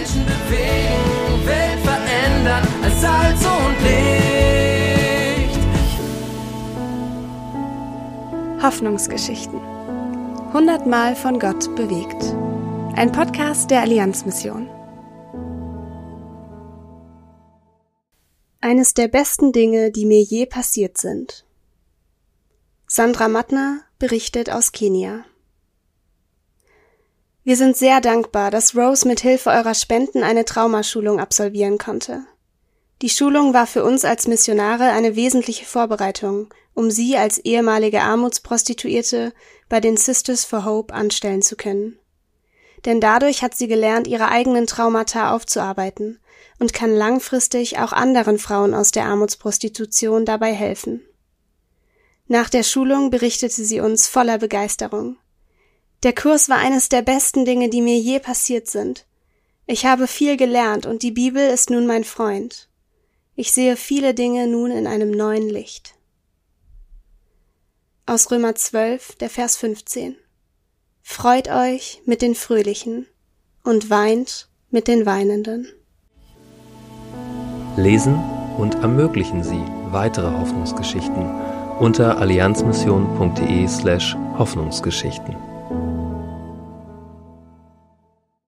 Menschen bewegen, Welt verändern als Salz und Licht. Hoffnungsgeschichten. Hundertmal von Gott bewegt. Ein Podcast der Allianzmission. Eines der besten Dinge, die mir je passiert sind. Sandra Mattner berichtet aus Kenia. Wir sind sehr dankbar, dass Rose mit Hilfe eurer Spenden eine Traumaschulung absolvieren konnte. Die Schulung war für uns als Missionare eine wesentliche Vorbereitung, um sie als ehemalige Armutsprostituierte bei den Sisters for Hope anstellen zu können. Denn dadurch hat sie gelernt, ihre eigenen Traumata aufzuarbeiten und kann langfristig auch anderen Frauen aus der Armutsprostitution dabei helfen. Nach der Schulung berichtete sie uns voller Begeisterung. Der Kurs war eines der besten Dinge, die mir je passiert sind. Ich habe viel gelernt und die Bibel ist nun mein Freund. Ich sehe viele Dinge nun in einem neuen Licht. Aus Römer 12, der Vers 15. Freut euch mit den Fröhlichen und weint mit den Weinenden. Lesen und ermöglichen Sie weitere Hoffnungsgeschichten unter allianzmission.de slash Hoffnungsgeschichten.